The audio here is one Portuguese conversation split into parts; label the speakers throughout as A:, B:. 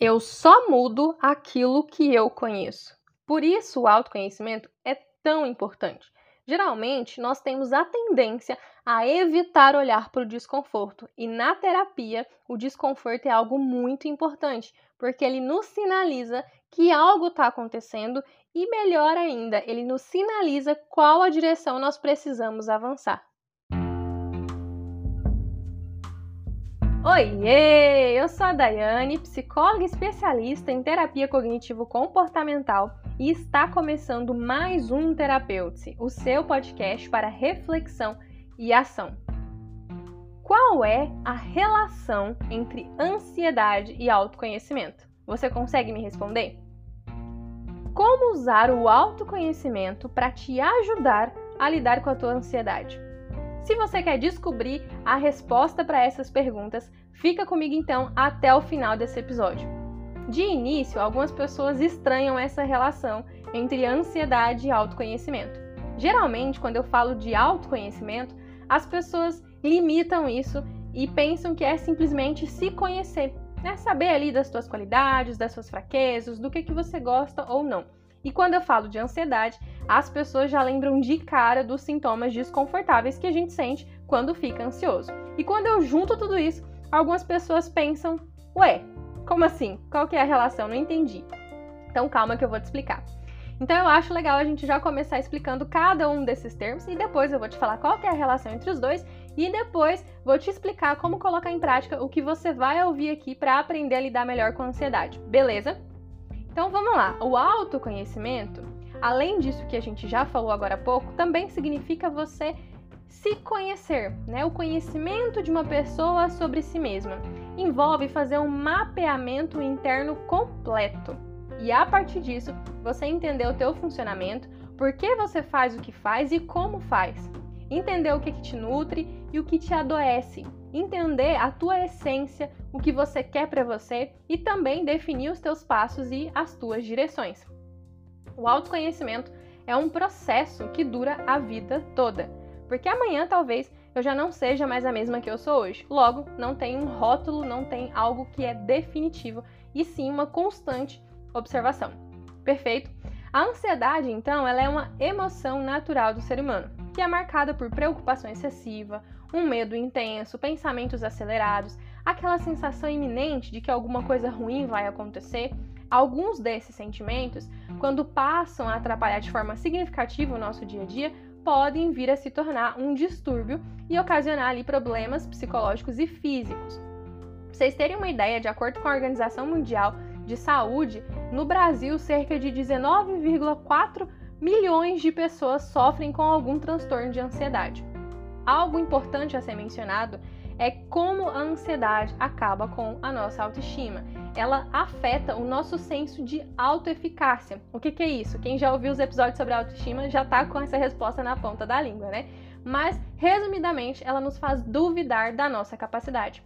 A: Eu só mudo aquilo que eu conheço. Por isso, o autoconhecimento é tão importante. Geralmente, nós temos a tendência a evitar olhar para o desconforto, e na terapia, o desconforto é algo muito importante, porque ele nos sinaliza que algo está acontecendo e, melhor ainda, ele nos sinaliza qual a direção nós precisamos avançar. Oiê! Eu sou a Daiane, psicóloga especialista em terapia cognitivo-comportamental e está começando mais um Terapeute, o seu podcast para reflexão e ação. Qual é a relação entre ansiedade e autoconhecimento? Você consegue me responder? Como usar o autoconhecimento para te ajudar a lidar com a tua ansiedade? Se você quer descobrir a resposta para essas perguntas, fica comigo então até o final desse episódio. De início, algumas pessoas estranham essa relação entre ansiedade e autoconhecimento. Geralmente, quando eu falo de autoconhecimento, as pessoas limitam isso e pensam que é simplesmente se conhecer, né? saber ali das suas qualidades, das suas fraquezas, do que, que você gosta ou não. E quando eu falo de ansiedade, as pessoas já lembram de cara dos sintomas desconfortáveis que a gente sente quando fica ansioso. E quando eu junto tudo isso, algumas pessoas pensam: ué, como assim? Qual que é a relação? Não entendi. Então calma que eu vou te explicar. Então eu acho legal a gente já começar explicando cada um desses termos e depois eu vou te falar qual que é a relação entre os dois e depois vou te explicar como colocar em prática o que você vai ouvir aqui para aprender a lidar melhor com a ansiedade. Beleza? Então vamos lá. O autoconhecimento, além disso que a gente já falou agora há pouco, também significa você se conhecer, né? O conhecimento de uma pessoa sobre si mesma envolve fazer um mapeamento interno completo. E a partir disso, você entender o teu funcionamento, por que você faz o que faz e como faz. Entender o que, que te nutre e o que te adoece, entender a tua essência, o que você quer para você e também definir os teus passos e as tuas direções. O autoconhecimento é um processo que dura a vida toda, porque amanhã talvez eu já não seja mais a mesma que eu sou hoje. Logo, não tem um rótulo, não tem algo que é definitivo, e sim uma constante observação. Perfeito? A ansiedade, então, ela é uma emoção natural do ser humano, que é marcada por preocupação excessiva, um medo intenso, pensamentos acelerados, aquela sensação iminente de que alguma coisa ruim vai acontecer. Alguns desses sentimentos, quando passam a atrapalhar de forma significativa o nosso dia a dia, podem vir a se tornar um distúrbio e ocasionar ali problemas psicológicos e físicos. Pra vocês terem uma ideia, de acordo com a Organização Mundial de Saúde, no Brasil, cerca de 19,4 milhões de pessoas sofrem com algum transtorno de ansiedade. Algo importante a ser mencionado é como a ansiedade acaba com a nossa autoestima. Ela afeta o nosso senso de autoeficácia. O que, que, é isso? Quem já ouviu os episódios sobre autoestima já tá com essa resposta na ponta da língua, né? Mas, resumidamente, ela nos faz duvidar da nossa capacidade.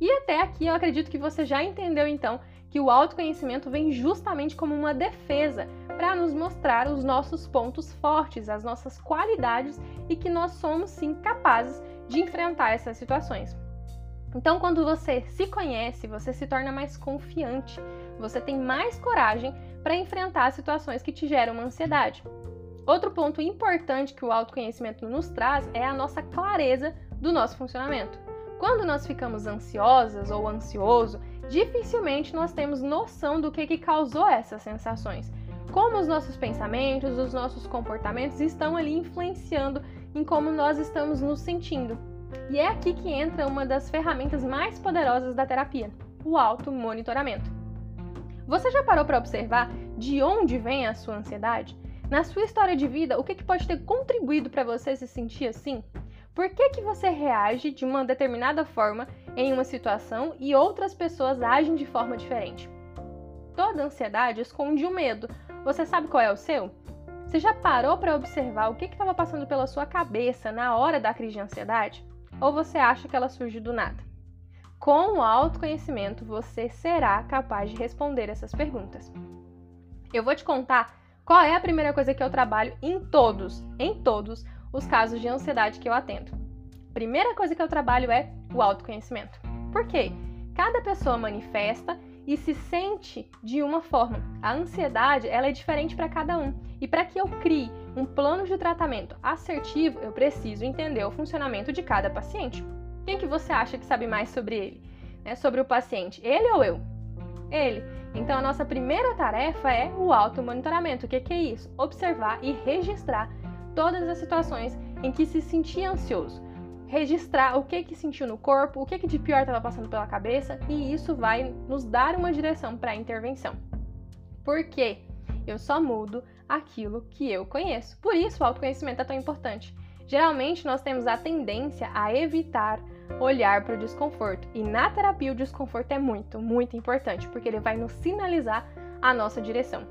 A: E até aqui eu acredito que você já entendeu então que o autoconhecimento vem justamente como uma defesa para nos mostrar os nossos pontos fortes, as nossas qualidades e que nós somos sim capazes de enfrentar essas situações. Então, quando você se conhece, você se torna mais confiante, você tem mais coragem para enfrentar situações que te geram uma ansiedade. Outro ponto importante que o autoconhecimento nos traz é a nossa clareza do nosso funcionamento. Quando nós ficamos ansiosas ou ansioso, dificilmente nós temos noção do que, que causou essas sensações como os nossos pensamentos, os nossos comportamentos estão ali influenciando em como nós estamos nos sentindo. E é aqui que entra uma das ferramentas mais poderosas da terapia, o auto-monitoramento. Você já parou para observar de onde vem a sua ansiedade? Na sua história de vida, o que, que pode ter contribuído para você se sentir assim? Por que, que você reage de uma determinada forma em uma situação e outras pessoas agem de forma diferente? Toda ansiedade esconde o medo, você sabe qual é o seu? Você já parou para observar o que estava passando pela sua cabeça na hora da crise de ansiedade? Ou você acha que ela surge do nada? Com o autoconhecimento, você será capaz de responder essas perguntas. Eu vou te contar qual é a primeira coisa que eu trabalho em todos, em todos os casos de ansiedade que eu atendo. Primeira coisa que eu trabalho é o autoconhecimento. Por quê? Cada pessoa manifesta e se sente de uma forma. A ansiedade, ela é diferente para cada um. E para que eu crie um plano de tratamento assertivo, eu preciso entender o funcionamento de cada paciente. Quem que você acha que sabe mais sobre ele? Né? Sobre o paciente? Ele ou eu? Ele. Então a nossa primeira tarefa é o automonitoramento. O que, que é isso? Observar e registrar todas as situações em que se sentia ansioso registrar o que que sentiu no corpo, o que que de pior estava passando pela cabeça, e isso vai nos dar uma direção para a intervenção. Porque eu só mudo aquilo que eu conheço. Por isso o autoconhecimento é tão importante. Geralmente nós temos a tendência a evitar olhar para o desconforto, e na terapia o desconforto é muito, muito importante, porque ele vai nos sinalizar a nossa direção.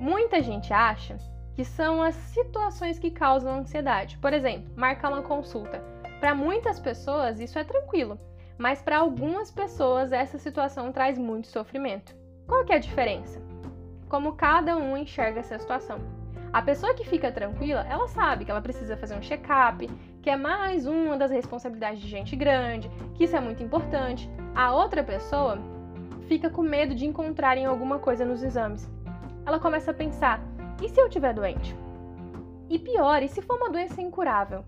A: Muita gente acha que são as situações que causam ansiedade. Por exemplo, marcar uma consulta. Para muitas pessoas isso é tranquilo, mas para algumas pessoas essa situação traz muito sofrimento. Qual que é a diferença? Como cada um enxerga essa situação. A pessoa que fica tranquila, ela sabe que ela precisa fazer um check-up, que é mais uma das responsabilidades de gente grande, que isso é muito importante. A outra pessoa fica com medo de encontrarem alguma coisa nos exames. Ela começa a pensar: e se eu estiver doente? E pior, e se for uma doença incurável?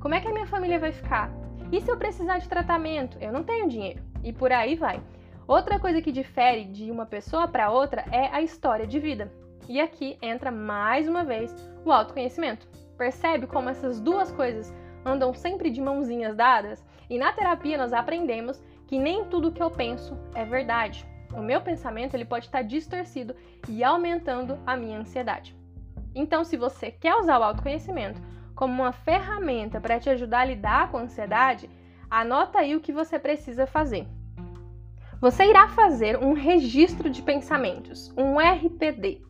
A: Como é que a minha família vai ficar? E se eu precisar de tratamento? Eu não tenho dinheiro. E por aí vai. Outra coisa que difere de uma pessoa para outra é a história de vida. E aqui entra mais uma vez o autoconhecimento. Percebe como essas duas coisas andam sempre de mãozinhas dadas? E na terapia nós aprendemos que nem tudo que eu penso é verdade. O meu pensamento ele pode estar distorcido e aumentando a minha ansiedade. Então, se você quer usar o autoconhecimento como uma ferramenta para te ajudar a lidar com a ansiedade, anota aí o que você precisa fazer. Você irá fazer um registro de pensamentos, um RPD.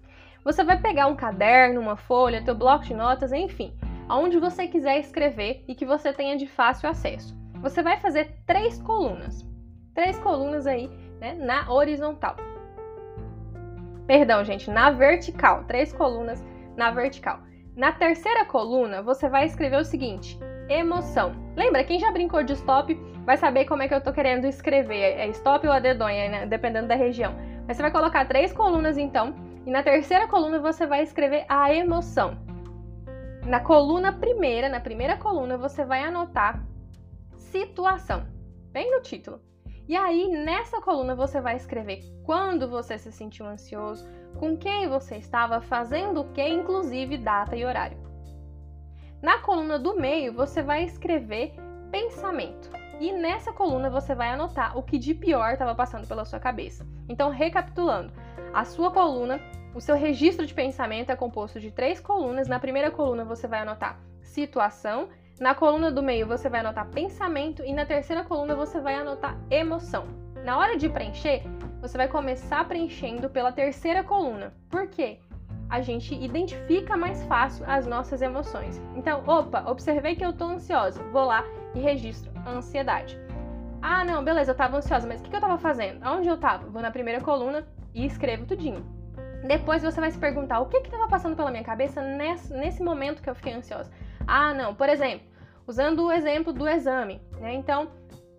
A: Você vai pegar um caderno, uma folha, teu bloco de notas, enfim, aonde você quiser escrever e que você tenha de fácil acesso. Você vai fazer três colunas. Três colunas aí, né, na horizontal. Perdão, gente, na vertical. Três colunas na vertical. Na terceira coluna, você vai escrever o seguinte: emoção. Lembra, quem já brincou de stop vai saber como é que eu tô querendo escrever. É stop ou a dedonha, né? dependendo da região. Mas você vai colocar três colunas então, e na terceira coluna você vai escrever a emoção. Na coluna primeira, na primeira coluna, você vai anotar situação, bem no título. E aí, nessa coluna, você vai escrever quando você se sentiu ansioso, com quem você estava, fazendo o que, inclusive data e horário. Na coluna do meio, você vai escrever pensamento. E nessa coluna você vai anotar o que de pior estava passando pela sua cabeça. Então, recapitulando, a sua coluna, o seu registro de pensamento é composto de três colunas. Na primeira coluna você vai anotar situação, na coluna do meio você vai anotar pensamento e na terceira coluna você vai anotar emoção. Na hora de preencher, você vai começar preenchendo pela terceira coluna. Por quê? A gente identifica mais fácil as nossas emoções. Então, opa, observei que eu tô ansiosa. Vou lá e registro ansiedade. Ah, não, beleza, eu tava ansiosa, mas o que, que eu tava fazendo? Aonde eu tava? Vou na primeira coluna e escrevo tudinho. Depois você vai se perguntar o que que estava passando pela minha cabeça nesse, nesse momento que eu fiquei ansiosa. Ah, não, por exemplo, usando o exemplo do exame, né? Então,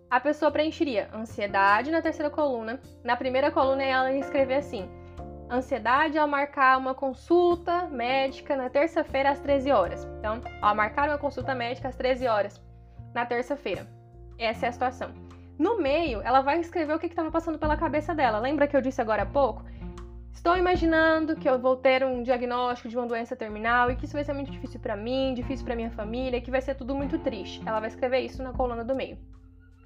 A: a pessoa preencheria ansiedade na terceira coluna. Na primeira coluna, ela ia escrever assim: ansiedade ao marcar uma consulta médica na terça-feira às 13 horas. Então, ao marcar uma consulta médica às 13 horas na terça-feira. Essa é a situação. No meio, ela vai escrever o que estava passando pela cabeça dela. Lembra que eu disse agora há pouco? Estou imaginando que eu vou ter um diagnóstico de uma doença terminal e que isso vai ser muito difícil para mim, difícil para minha família, que vai ser tudo muito triste. Ela vai escrever isso na coluna do meio.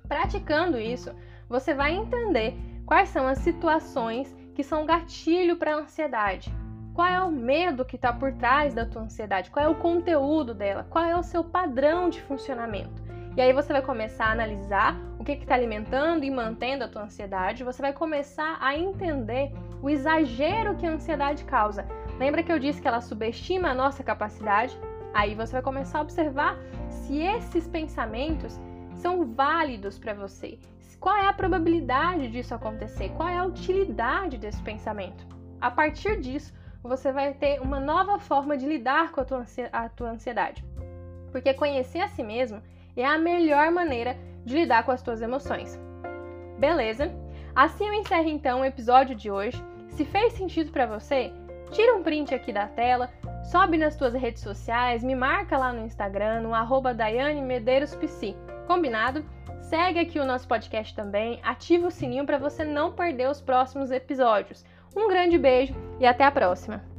A: Praticando isso, você vai entender quais são as situações que são gatilho para a ansiedade. Qual é o medo que está por trás da tua ansiedade? Qual é o conteúdo dela? Qual é o seu padrão de funcionamento? E aí você vai começar a analisar o que está alimentando e mantendo a tua ansiedade. Você vai começar a entender o exagero que a ansiedade causa. Lembra que eu disse que ela subestima a nossa capacidade? Aí você vai começar a observar se esses pensamentos são válidos para você. Qual é a probabilidade disso acontecer? Qual é a utilidade desse pensamento? A partir disso, você vai ter uma nova forma de lidar com a tua, ansiedade. Porque conhecer a si mesmo é a melhor maneira de lidar com as tuas emoções. Beleza? Assim eu encerro então o episódio de hoje. Se fez sentido para você, tira um print aqui da tela, sobe nas tuas redes sociais, me marca lá no Instagram, no arroba Daiane Medeiros. Combinado? Segue aqui o nosso podcast também, ativa o sininho para você não perder os próximos episódios. Um grande beijo e até a próxima!